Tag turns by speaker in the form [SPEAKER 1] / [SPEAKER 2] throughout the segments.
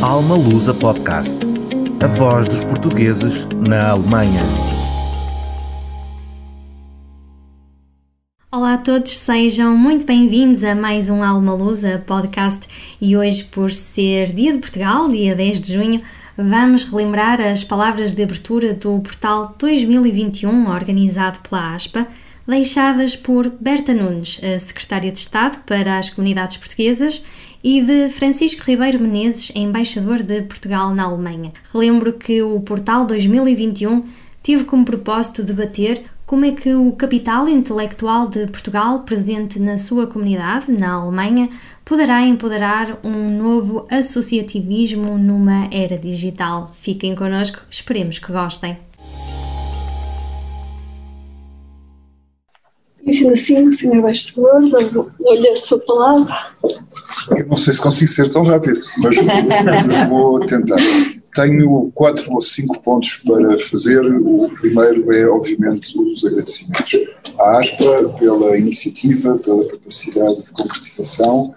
[SPEAKER 1] Alma Lusa Podcast. A voz dos portugueses na Alemanha.
[SPEAKER 2] Olá a todos, sejam muito bem-vindos a mais um Alma Lusa Podcast e hoje, por ser Dia de Portugal, dia 10 de junho, vamos relembrar as palavras de abertura do portal 2021 organizado pela ASPA deixadas por Berta Nunes, a Secretária de Estado para as Comunidades Portuguesas, e de Francisco Ribeiro Menezes, embaixador de Portugal na Alemanha. Relembro que o Portal 2021 teve como propósito debater como é que o capital intelectual de Portugal, presente na sua comunidade, na Alemanha, poderá empoderar um novo associativismo numa era digital. Fiquem connosco, esperemos que gostem.
[SPEAKER 3] Disse assim, Sr. Embaixador, dou-lhe a sua palavra.
[SPEAKER 4] Eu não sei se consigo ser tão rápido, mas, mas vou tentar. Tenho quatro ou cinco pontos para fazer. O primeiro é, obviamente, os agradecimentos à ASPA pela iniciativa, pela capacidade de concretização,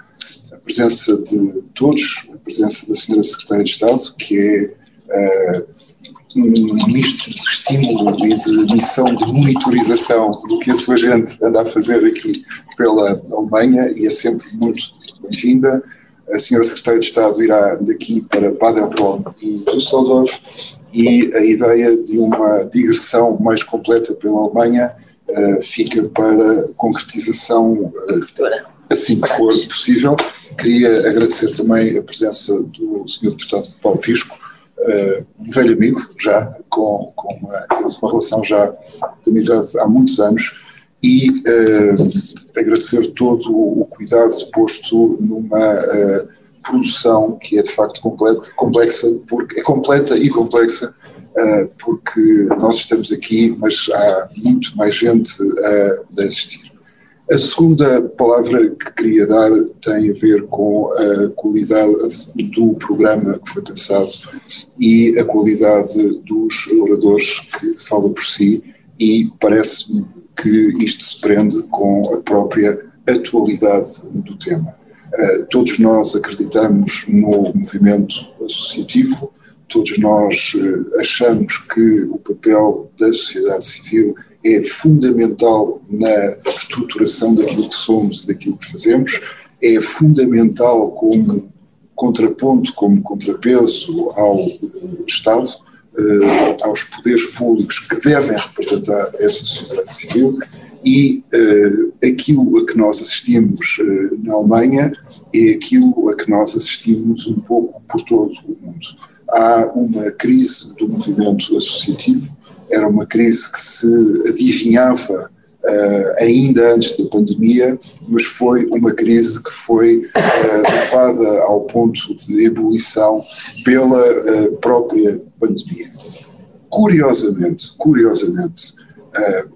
[SPEAKER 4] a presença de todos, a presença da Sra. Secretária de Estado, que é uh, um misto de estímulo e de missão de monitorização do que a sua gente anda a fazer aqui pela Alemanha e é sempre muito bem-vinda. A senhora Secretária de Estado irá daqui para Paderborn e Düsseldorf e a ideia de uma digressão mais completa pela Alemanha uh, fica para concretização uh, assim que for possível. Queria agradecer também a presença do senhor deputado Paulo Pisco, uh, um velho amigo já, com, com uma, uma relação já de amizade há muitos anos e uh, agradecer todo o cuidado posto numa uh, produção que é de facto completa, complexa, porque é completa e complexa, porque nós estamos aqui, mas há muito mais gente a assistir. A segunda palavra que queria dar tem a ver com a qualidade do programa que foi pensado e a qualidade dos oradores que falam por si e parece-me que isto se prende com a própria atualidade do tema. Uh, todos nós acreditamos no movimento associativo, todos nós uh, achamos que o papel da sociedade civil é fundamental na estruturação daquilo que somos e daquilo que fazemos, é fundamental como contraponto, como contrapeso ao Estado, uh, aos poderes públicos que devem representar essa sociedade civil e uh, aquilo a que nós assistimos na Alemanha é aquilo a que nós assistimos um pouco por todo o mundo. Há uma crise do movimento associativo, era uma crise que se adivinhava uh, ainda antes da pandemia, mas foi uma crise que foi uh, levada ao ponto de ebulição pela uh, própria pandemia. Curiosamente, curiosamente,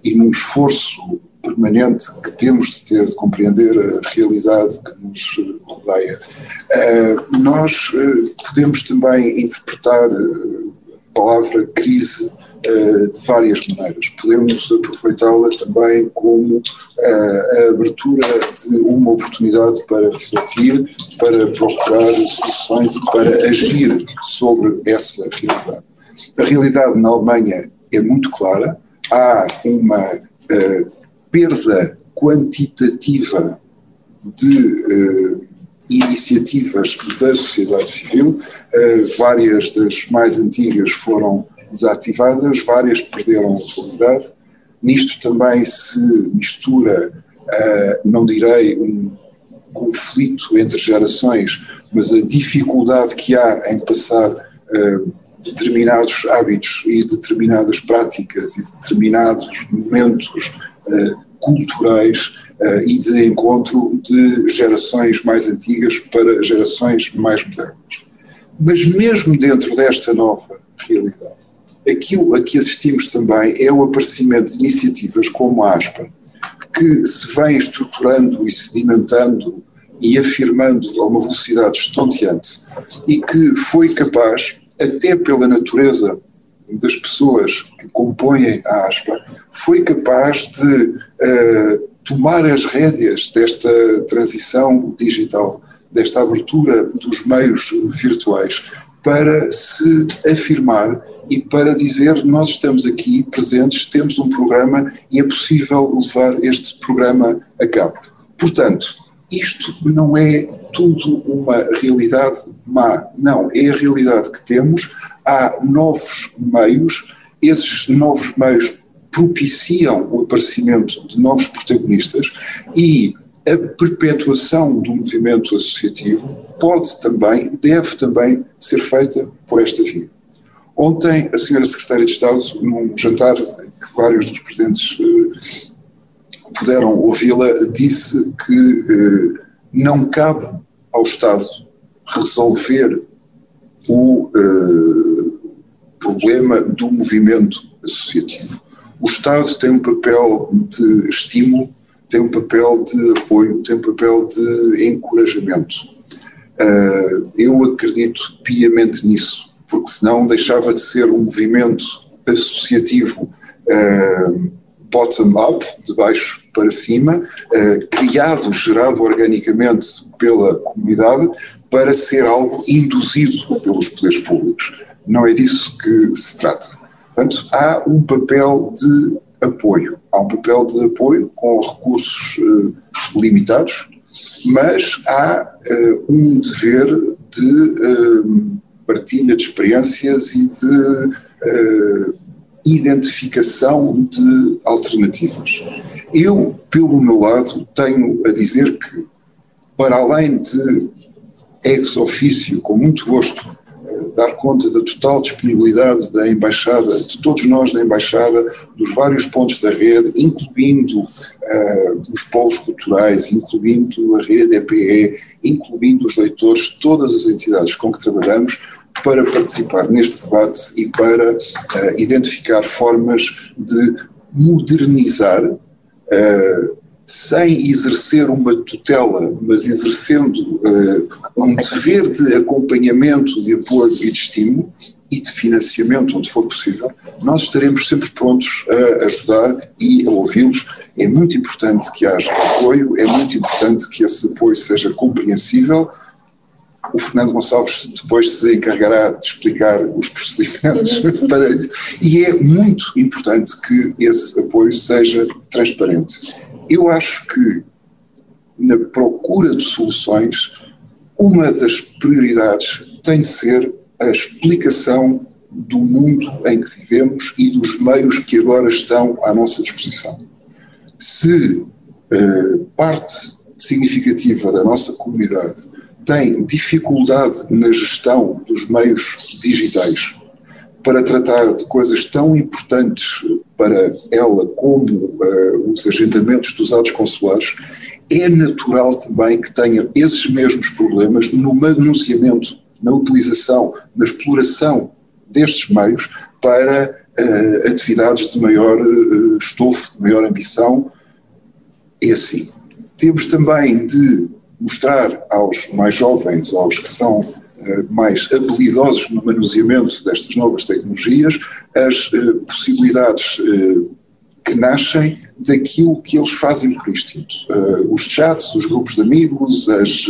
[SPEAKER 4] e num esforço permanente que temos de ter de compreender a realidade que nos rodeia, nós podemos também interpretar a palavra crise de várias maneiras. Podemos aproveitá-la também como a abertura de uma oportunidade para refletir, para procurar soluções e para agir sobre essa realidade. A realidade na Alemanha é muito clara, há uma uh, perda quantitativa de uh, iniciativas da sociedade civil, uh, várias das mais antigas foram desativadas, várias perderam atualidade. Nisto também se mistura, uh, não direi um conflito entre gerações, mas a dificuldade que há em passar determinados hábitos e determinadas práticas e determinados momentos uh, culturais uh, e de encontro de gerações mais antigas para gerações mais modernas. Mas mesmo dentro desta nova realidade, Aquilo a que assistimos também é o aparecimento de iniciativas como a ASPA, que se vem estruturando e sedimentando e afirmando a uma velocidade estonteante e que foi capaz, até pela natureza das pessoas que compõem a ASPA, foi capaz de uh, tomar as rédeas desta transição digital desta abertura dos meios virtuais para se afirmar e para dizer nós estamos aqui presentes, temos um programa e é possível levar este programa a cabo. Portanto, isto não é tudo uma realidade má, não, é a realidade que temos, há novos meios, esses novos meios propiciam o aparecimento de novos protagonistas e a perpetuação do movimento associativo pode também, deve também ser feita por esta via. Ontem, a senhora Secretária de Estado, num jantar que vários dos presentes eh, puderam ouvi-la, disse que eh, não cabe ao Estado resolver o eh, problema do movimento associativo. O Estado tem um papel de estímulo, tem um papel de apoio, tem um papel de encorajamento. Uh, eu acredito piamente nisso, porque senão deixava de ser um movimento associativo bottom-up, de baixo para cima, uh, criado, gerado organicamente pela comunidade, para ser algo induzido pelos poderes públicos. Não é disso que se trata. Portanto, há um papel de apoio. Há um papel de apoio com recursos uh, limitados, mas há uh, um dever de partilha de experiências e de identificação de alternativas. Eu, pelo meu lado, tenho a dizer que, para além de ex ofício, com muito gosto, dar conta da total disponibilidade da Embaixada, de todos nós na Embaixada, dos vários pontos da rede, incluindo uh, os polos culturais, incluindo a rede EPE, incluindo os leitores, todas as entidades com que trabalhamos, para participar neste debate e para uh, identificar formas de modernizar. Uh, sem exercer uma tutela, mas exercendo uh, um dever de acompanhamento, de apoio e de estímulo e de financiamento, onde for possível, nós estaremos sempre prontos a ajudar e a ouvi-los. É muito importante que haja apoio, é muito importante que esse apoio seja compreensível. O Fernando Gonçalves depois se encarregará de explicar os procedimentos para isso. E é muito importante que esse apoio seja transparente eu acho que, na procura de soluções, uma das prioridades tem de ser a explicação do mundo em que vivemos e dos meios que agora estão à nossa disposição. Se eh, parte significativa da nossa comunidade tem dificuldade na gestão dos meios digitais para tratar de coisas tão importantes para ela como uh, os agendamentos dos atos consulares, é natural também que tenha esses mesmos problemas no manuseamento, na utilização, na exploração destes meios para uh, atividades de maior uh, estofo, de maior ambição. É assim. Temos também de mostrar aos mais jovens, aos que são eh, mais habilidosos no manuseamento destas novas tecnologias, as eh, possibilidades eh, que nascem daquilo que eles fazem por instinto. os chats, os grupos de amigos, as,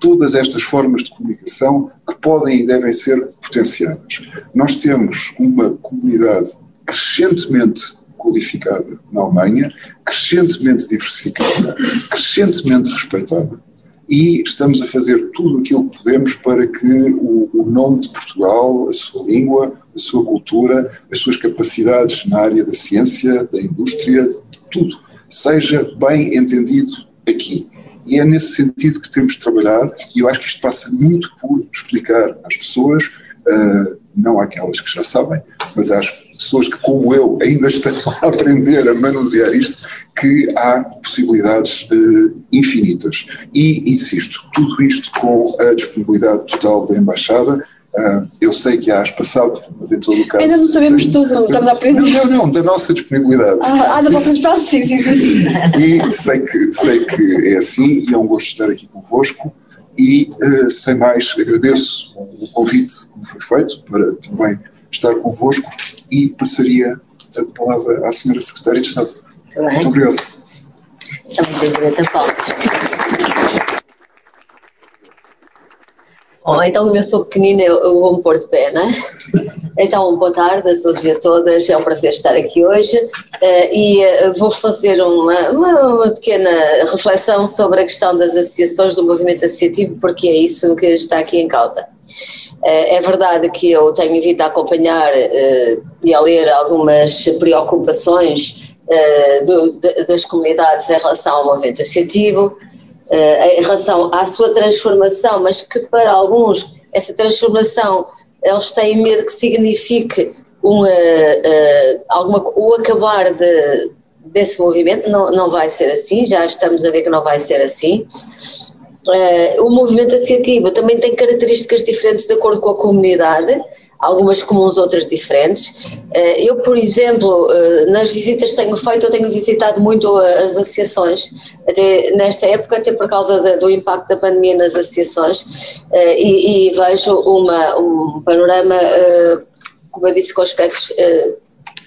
[SPEAKER 4] todas estas formas de comunicação que podem e devem ser potenciadas. Nós temos uma comunidade crescentemente qualificada na Alemanha, crescentemente diversificada, crescentemente respeitada e estamos a fazer tudo aquilo que podemos para que o, o, nome de Portugal, a sua língua, a sua cultura, as suas capacidades na área da ciência, da indústria, tudo, seja bem entendido aqui. E é nesse sentido que temos de trabalhar, e eu acho que isto passa muito por explicar às pessoas, uh, não àquelas que já sabem, mas às pessoas que, como eu, ainda estão a aprender a manusear isto, que há possibilidades uh, infinitas. E, insisto, tudo isto com a disponibilidade total da Embaixada. Uh, eu sei que há passado, mas em todo o caso.
[SPEAKER 3] Ainda não sabemos tem, tudo, estamos a aprender.
[SPEAKER 4] Não, não, não, da nossa disponibilidade.
[SPEAKER 3] Ah, ah da vossa disponibilidade, sim, sim, sim.
[SPEAKER 4] E sei que, sei que é assim e é um gosto estar aqui convosco. E, uh, sem mais, agradeço o convite que me foi feito para também estar convosco e passaria a palavra à Senhora Secretária de Estado. Muito, Muito obrigado.
[SPEAKER 5] Também tenho direito a palmas. Bom, então eu sou pequenina, eu, eu vou me pôr de pé, não é? Então, boa tarde a todos e a todas, é um prazer estar aqui hoje uh, e uh, vou fazer uma, uma, uma, pequena reflexão sobre a questão das associações, do movimento associativo, porque é isso que está aqui em causa. Uh, é verdade que eu tenho vindo a acompanhar e a ler algumas preocupações de, das comunidades em relação ao movimento associativo, em relação à sua transformação, mas que para alguns essa transformação eles têm medo que signifique uma, alguma, o acabar de, desse movimento, não, não vai ser assim, já estamos a ver que não vai ser assim. Uh, o movimento associativo também tem características diferentes de acordo com a comunidade, algumas comuns, outras diferentes. Eh, eu, por exemplo, eh, nas visitas que tenho feito, eu tenho visitado muito as associações, até nesta época, até por causa do impacto da pandemia nas associações, e, e vejo uma, um panorama, como eu disse, com aspectos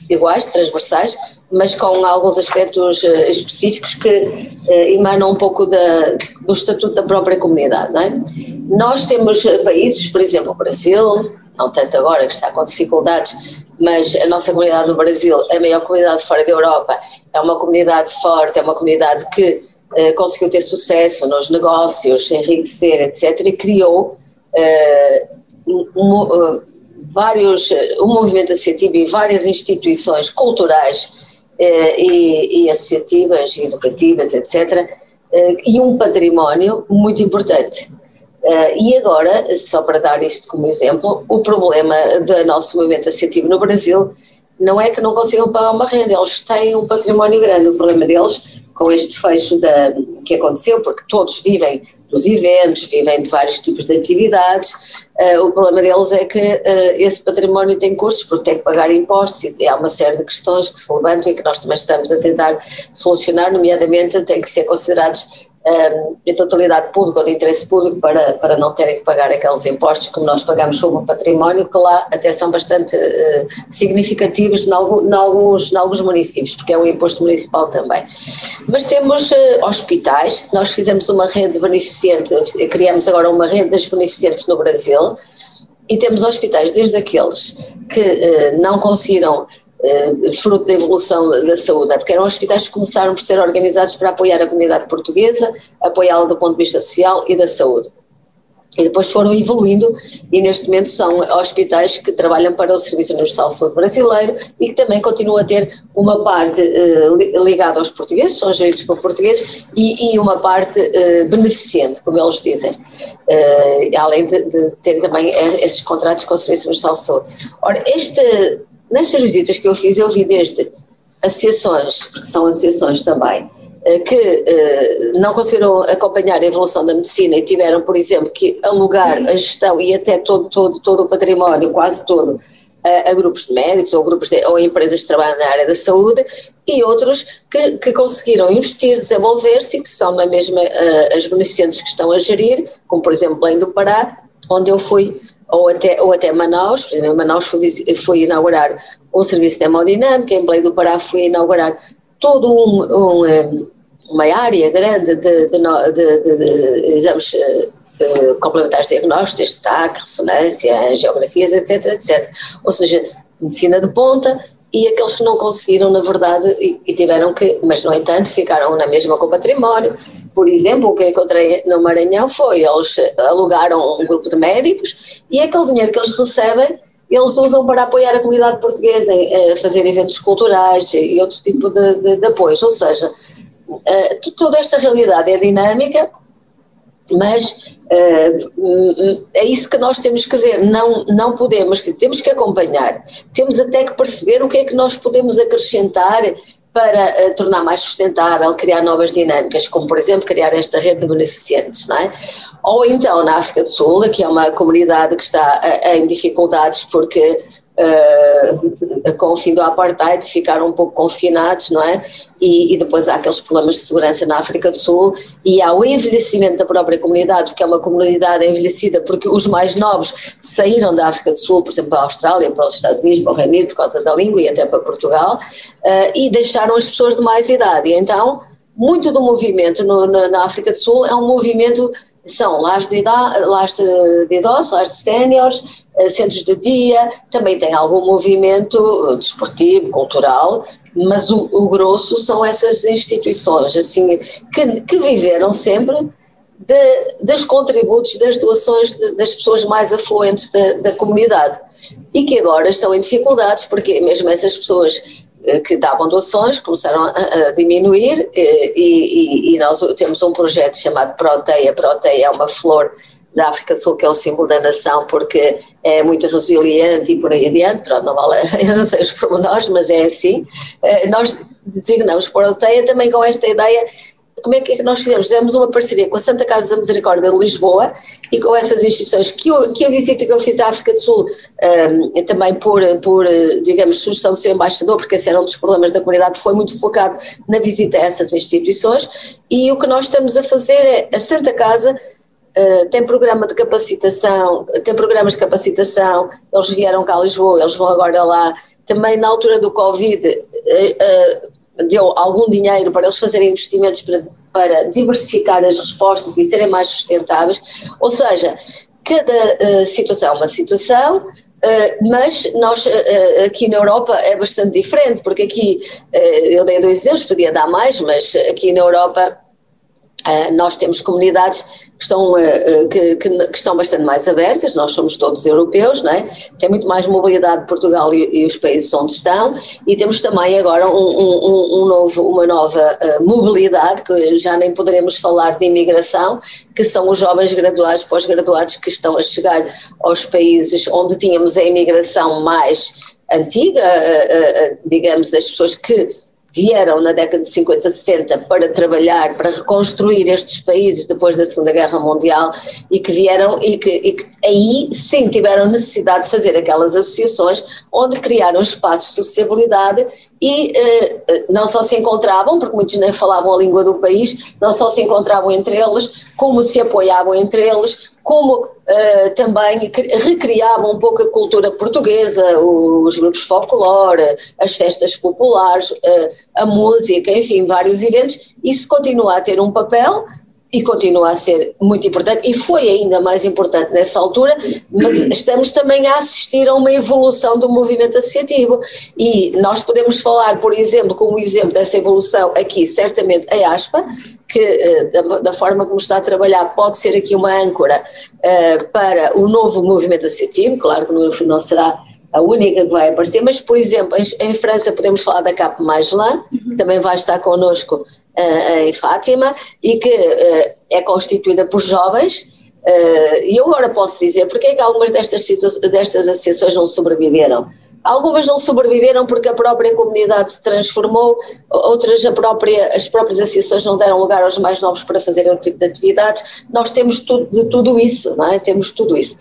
[SPEAKER 5] iguais, transversais, mas com alguns aspectos específicos que emanam um pouco da, do estatuto da própria comunidade. Não é? Nós temos países, por exemplo, o Brasil, não tanto agora que está com dificuldades, mas a nossa comunidade no Brasil, a maior comunidade fora da Europa, é uma comunidade forte, é uma comunidade que uh, conseguiu ter sucesso nos negócios, enriquecer, etc., e criou uh, um, uh, vários, um movimento associativo e várias instituições culturais e, e, associativas, e educativas, etc., e um património muito importante. Uh, e agora, só para dar isto como exemplo, o problema do nosso movimento associativo no Brasil não é que não consigam pagar uma renda, eles têm um património grande. O problema deles, com este fecho da, que aconteceu, porque todos vivem dos eventos, vivem de vários tipos de atividades, uh, o problema deles é que uh, esse património tem custos porque tem que pagar impostos e há uma série de questões que se levantam e que nós também estamos a tentar solucionar, nomeadamente têm que ser considerados de totalidade pública ou de interesse público para, para não terem que pagar aqueles impostos como nós pagamos sobre o património, que lá até são bastante uh, significativos em alguns, em alguns municípios, porque é um imposto municipal também. Mas temos uh, hospitais, nós fizemos uma rede beneficente, criamos agora uma rede das beneficentes no Brasil, e temos hospitais, desde aqueles que uh, não conseguiram uh, fruto da evolução da saúde, é porque eram hospitais que começaram por ser organizados para apoiar a comunidade portuguesa, apoiá-la do ponto de vista social e da saúde. E depois foram evoluindo e neste momento são hospitais que trabalham para o Serviço Universal de Saúde Brasileiro e que também continuam a ter uma parte uh, ligada aos portugueses, são geridos por portugueses, e, e uma parte uh, beneficente, como eles dizem, além de, de ter também esses contratos com o Serviço Universal de Saúde. Ora, este Nestas visitas que eu fiz, eu vi desde associações, porque são associações também, eh, que eh, não conseguiram acompanhar a evolução da medicina e tiveram, por exemplo, que alugar a gestão e até todo, todo, todo o património, quase todo, a, a grupos de médicos ou grupos de, ou empresas que trabalham na área da saúde e outros que, que conseguiram investir, desenvolver-se e que são na mesma uh, as beneficentes que estão a gerir, como por exemplo em do Pará, onde eu fui ou até, ou até Manaus, por exemplo, em Manaus fui, fui inaugurar um serviço de hemodinâmica, em Belém do Pará fui inaugurar todo um, um, eh, uma área grande de, de, de, de exames uh, complementares diagnósticos, TAC, ressonância, geografias, etc, etc. Ou seja, medicina de ponta e aqueles que não conseguiram, na verdade, e, e tiveram que, mas no entanto, ficaram na mesma com o património, por exemplo, o que encontrei no Maranhão foi eles alugaram um grupo de médicos e aquele dinheiro que eles recebem eles usam para apoiar a comunidade portuguesa, a fazer eventos culturais e outro tipo de, de, de apoios. Ou seja, eh, toda esta realidade é dinâmica, mas uh, é isso que nós temos que ver, não, não podemos, temos que acompanhar, temos até que perceber o que é que nós podemos acrescentar para uh, tornar mais sustentável, criar novas dinâmicas, como por exemplo criar esta rede de beneficientes, não é? Ou então na África do Sul, que é uma comunidade que está uh, em dificuldades porque uh, com o fim do apartheid ficaram um pouco confinados, não é? E, e, depois há aqueles problemas de segurança na África do Sul e há o envelhecimento da própria comunidade, que é uma comunidade envelhecida porque os mais novos saíram da África do Sul, por exemplo, para a Austrália, para os Estados Unidos, para o Reino Unido, por causa da língua e até para Portugal, uh, e deixaram as pessoas de mais idade. Então, muito do movimento no, na, na, África do Sul é um movimento são lares de, lares de idosos, lares de séniores, eh, centros de dia, também tem algum movimento desportivo, cultural, mas o, o grosso são essas instituições assim que, que viveram sempre de, dos contributos, das doações de, das pessoas mais afluentes da, da comunidade. E que agora estão em dificuldades porque mesmo essas pessoas eh, que davam doações começaram a, diminuir eh, e, e, e, nós temos um projeto chamado Proteia. Proteia é uma flor da África Sul que é o símbolo da nação porque é muito resiliente e por aí adiante, pronto, não vale, eu não sei os pormenores, mas é assim. Eh, nós designamos Proteia também com esta ideia como é que, é que nós fizemos? Fizemos uma parceria com a Santa Casa da Misericórdia de Lisboa e com essas instituições que, eu, que a visita que eu fiz à África do Sul, um, também por, por, digamos, sugestão de ser embaixador, porque esse era um dos problemas da comunidade, foi muito focado na visita a essas instituições e o que nós estamos a fazer é, a Santa Casa Uh, tem programa de capacitação, tem programas de capacitação, eles vieram cá a Lisboa, eles vão agora lá, também na altura do Covid, uh, uh, deu algum dinheiro para eles fazerem investimentos para, para diversificar as respostas e serem mais sustentáveis, ou seja, cada uh, situação é uma situação, uh, mas nós uh, aqui na Europa é bastante diferente, porque aqui, eu dei dois exemplos, podia dar mais, mas aqui na Europa Uh, nós temos comunidades que estão, uh, que, que, que, estão bastante mais abertas, nós somos todos europeus, não é? tem muito mais mobilidade Portugal e, e, os países onde estão, e temos também agora um, um, um novo, uma nova uh, mobilidade, que já nem poderemos falar de imigração, que são os jovens graduados, pós-graduados que estão a chegar aos países onde tínhamos a imigração mais antiga, digamos, as pessoas que vieram na década de 50, 60 para trabalhar, para reconstruir estes países depois da Segunda Guerra Mundial e que vieram e que, e que aí sim tiveram necessidade de fazer aquelas associações onde criaram espaços de sociabilidade e uh, não só se encontravam, porque muitos nem falavam a língua do país, não só se encontravam entre eles, como se apoiavam entre eles, como uh, também recriavam um pouco a cultura portuguesa, os grupos folclore, as festas populares, uh, a música, enfim, vários eventos. Isso continua a ter um papel e continua a ser muito importante e foi ainda mais importante nessa altura, mas estamos também a assistir a uma evolução do movimento associativo. E nós podemos falar, por exemplo, como exemplo dessa evolução aqui, certamente a ASPA, que eh, da, da forma como está a trabalhar pode ser aqui uma âncora uh, para o novo movimento associativo, claro que não, não será a única que vai aparecer, mas por exemplo, em, em França podemos falar da Cap Magellan, que também vai estar connosco em Fátima e que uh, é constituída por jovens. Uh, e eu agora posso dizer porque é que algumas destas, destas associações não sobreviveram. Algumas não sobreviveram porque a própria comunidade se transformou, outras a própria, as próprias associações não deram lugar aos mais novos para fazerem outro tipo de atividades. Nós temos tudo, de tudo isso, não é? Temos tudo isso.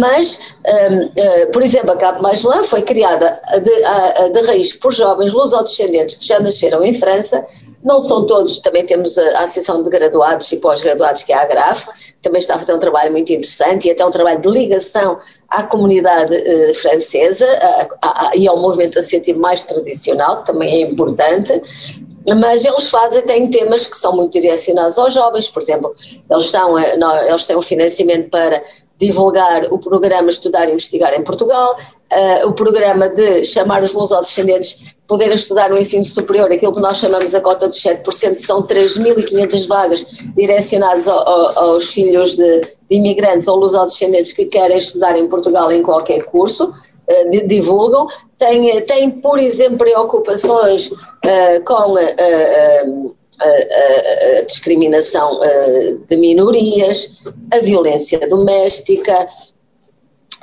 [SPEAKER 5] Mas, um, uh, por exemplo, a Cabo Magellan foi criada de, a, de raiz por jovens lusodescendentes que já nasceram em França, não são todos, também temos a Associação de Graduados e Pós-Graduados, que é a AGRAF, também está a fazer um trabalho muito interessante e até um trabalho de ligação à comunidade eh, francesa a, a, e ao movimento associativo mais tradicional, que também é importante, mas eles fazem, têm temas que são muito direcionados aos jovens, por exemplo, eles, são, eh, eles têm um financiamento para divulgar o programa Estudar e Investigar em Portugal, uh, o programa de chamar os lusodescendentes poderem estudar no ensino superior, aquilo que nós chamamos a cota de 7%, são 3.500 vagas direcionadas ao, ao, aos filhos de, de, imigrantes ou lusodescendentes que querem estudar em Portugal em qualquer curso, uh, divulgam. Tem, tem, por exemplo, preocupações uh, com a, a, discriminação de minorias, a violência doméstica,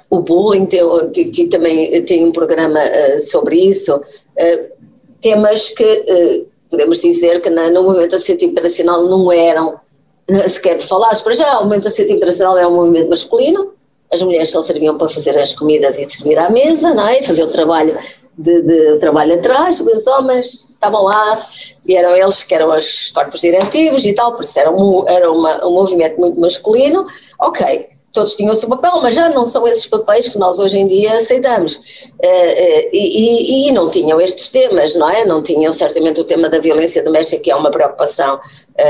[SPEAKER 5] o bullying, tem, também tem um programa sobre isso, temas que podemos dizer que no movimento associativo internacional não eram sequer falados. Para já, o movimento associativo internacional era um movimento masculino, as mulheres só serviam para fazer as comidas e servir à mesa, não é? fazer o trabalho de, de trabalho atrás, os homens estavam lá e eram eles que eram os corpos diretivos e tal, por isso era, um, era uma, um movimento muito masculino. Ok, todos tinham o seu papel, mas já não são esses papéis que nós hoje em dia aceitamos. E, e, e não tinham estes temas, não é? Não tinham certamente o tema da violência doméstica, que é uma preocupação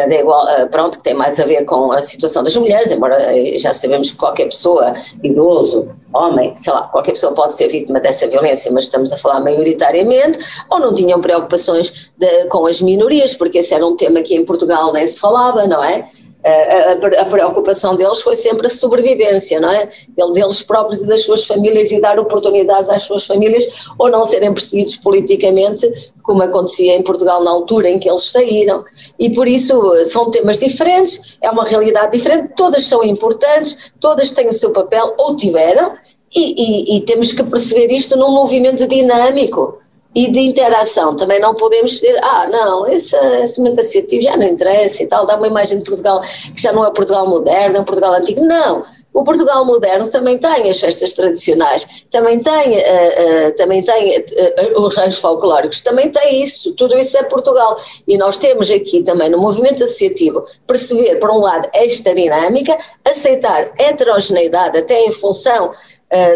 [SPEAKER 5] de igual, pronto, que tem mais a ver com a situação das mulheres, embora já sabemos que qualquer pessoa, idoso, homem, sei lá, qualquer pessoa pode ser vítima dessa violência, mas estamos a falar maioritariamente, ou não tinham preocupações de, com as minorias, porque esse era um tema que em Portugal nem se falava, não é? A, preocupação deles foi sempre a sobrevivência, não é? Deles próprios e das suas famílias e dar oportunidades às suas famílias ou não serem perseguidos politicamente, como acontecia em Portugal na altura em que eles saíram. E por isso são temas diferentes, é uma realidade diferente, todas são importantes, todas têm o seu papel ou tiveram, e, e, e temos que perceber isto num movimento dinâmico e de interação. Também não podemos dizer, ah, não, esse, momento associativo já não interessa e tal, dá uma imagem de Portugal que já não é Portugal moderno, é um Portugal antigo. Não, o Portugal moderno também tem as festas tradicionais, também tem, uh, uh, também tem uh, os raios folclóricos, também tem isso, tudo isso é Portugal. E nós temos aqui também no movimento associativo perceber, por um lado, esta dinâmica, aceitar heterogeneidade até em função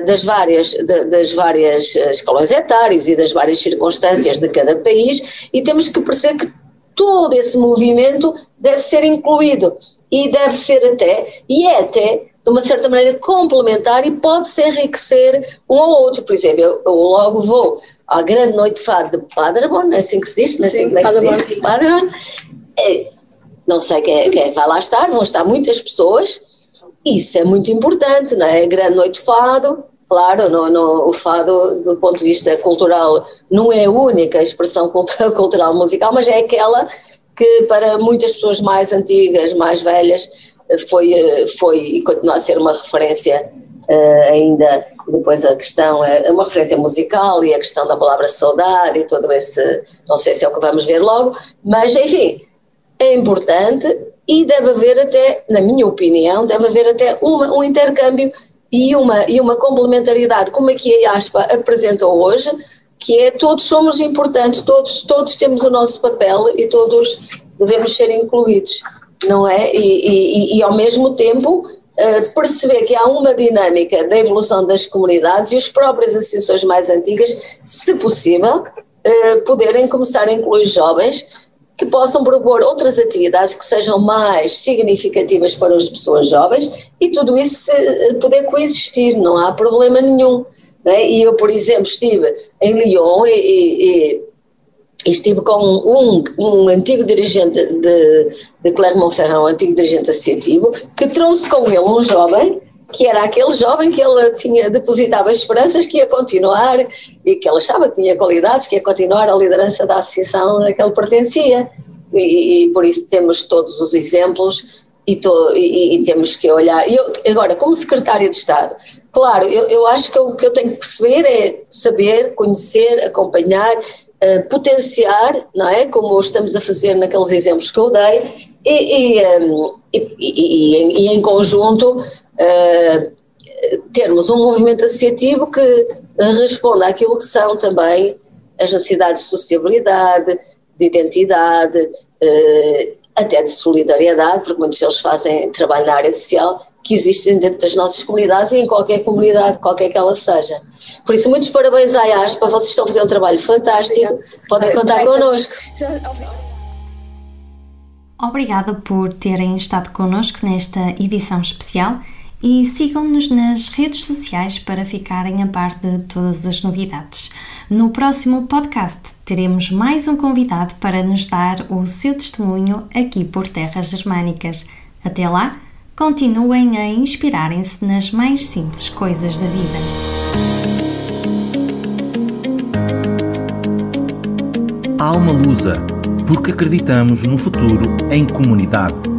[SPEAKER 5] das várias, das várias escalões etários e das várias circunstâncias de cada país e temos que perceber que todo esse movimento deve ser incluído e deve ser até, e é até de uma certa maneira complementar e pode-se enriquecer um ao outro. Por exemplo, eu, eu, logo vou à grande noite de fado de Paderborn, é assim que se diz? Não é assim como é que se diz? Paderborn. É, não sei quem, quem vai lá estar, vão estar muitas pessoas, isso é muito importante, não é? Grande noite fado, claro, no, no, o fado, do ponto de vista cultural, não é a única expressão cultural musical, mas é aquela que para muitas pessoas mais antigas, mais velhas, foi, eh, foi e continua a ser uma referência uh, ainda, depois a questão, é uma referência musical e a questão da palavra saudade e todo esse, não sei se é o que vamos ver logo, mas enfim, é importante e deve haver até, na minha opinião, deve haver até uma, um intercâmbio e uma, e uma complementaridade, como aqui a ASPA apresentou hoje, que é todos somos importantes, todos, todos temos o nosso papel e todos devemos ser incluídos não é? E, e, e ao mesmo tempo uh, perceber que há uma dinâmica da evolução das comunidades e as próprias associações mais antigas, se possível, uh, poderem começar a incluir jovens que possam propor outras atividades que sejam mais significativas para as pessoas jovens e tudo isso poder coexistir, não há problema nenhum. É? E eu, por exemplo, estive em Lyon e, e estive com um, um antigo dirigente de, de Clermont-Ferrand, um antigo dirigente associativo, que trouxe com ele um jovem, que era aquele jovem que ele tinha depositava esperanças que ia continuar e que ele achava que tinha qualidades, que ia continuar a liderança da associação a que ele pertencia. E, e por isso temos todos os exemplos e, to, e, e temos que olhar. Eu, agora, como secretária de Estado, claro, eu, eu acho que o que eu tenho que perceber é saber, conhecer, acompanhar uh, potenciar, não é? Como estamos a fazer naqueles exemplos que eu dei, e, e, um, e, e em, conjunto uh, termos um movimento associativo que responda àquilo que são também as necessidades de sociabilidade, de identidade, uh, até de solidariedade, porque muitos deles fazem trabalho na área social, que existem dentro das nossas comunidades e em qualquer comunidade, qualquer que ela seja. Por isso, muitos parabéns à ASPA, vocês estão a fazer um trabalho fantástico, podem contar connosco.
[SPEAKER 2] Obrigada por terem estado connosco nesta edição especial e sigam-nos nas redes sociais para ficarem a par de todas as novidades. No próximo podcast teremos mais um convidado para nos dar o seu testemunho aqui por terras germânicas. Até lá! continuem a inspirarem-se nas mais simples coisas da vida.
[SPEAKER 1] Alma Lusa, porque acreditamos no futuro em comunidade.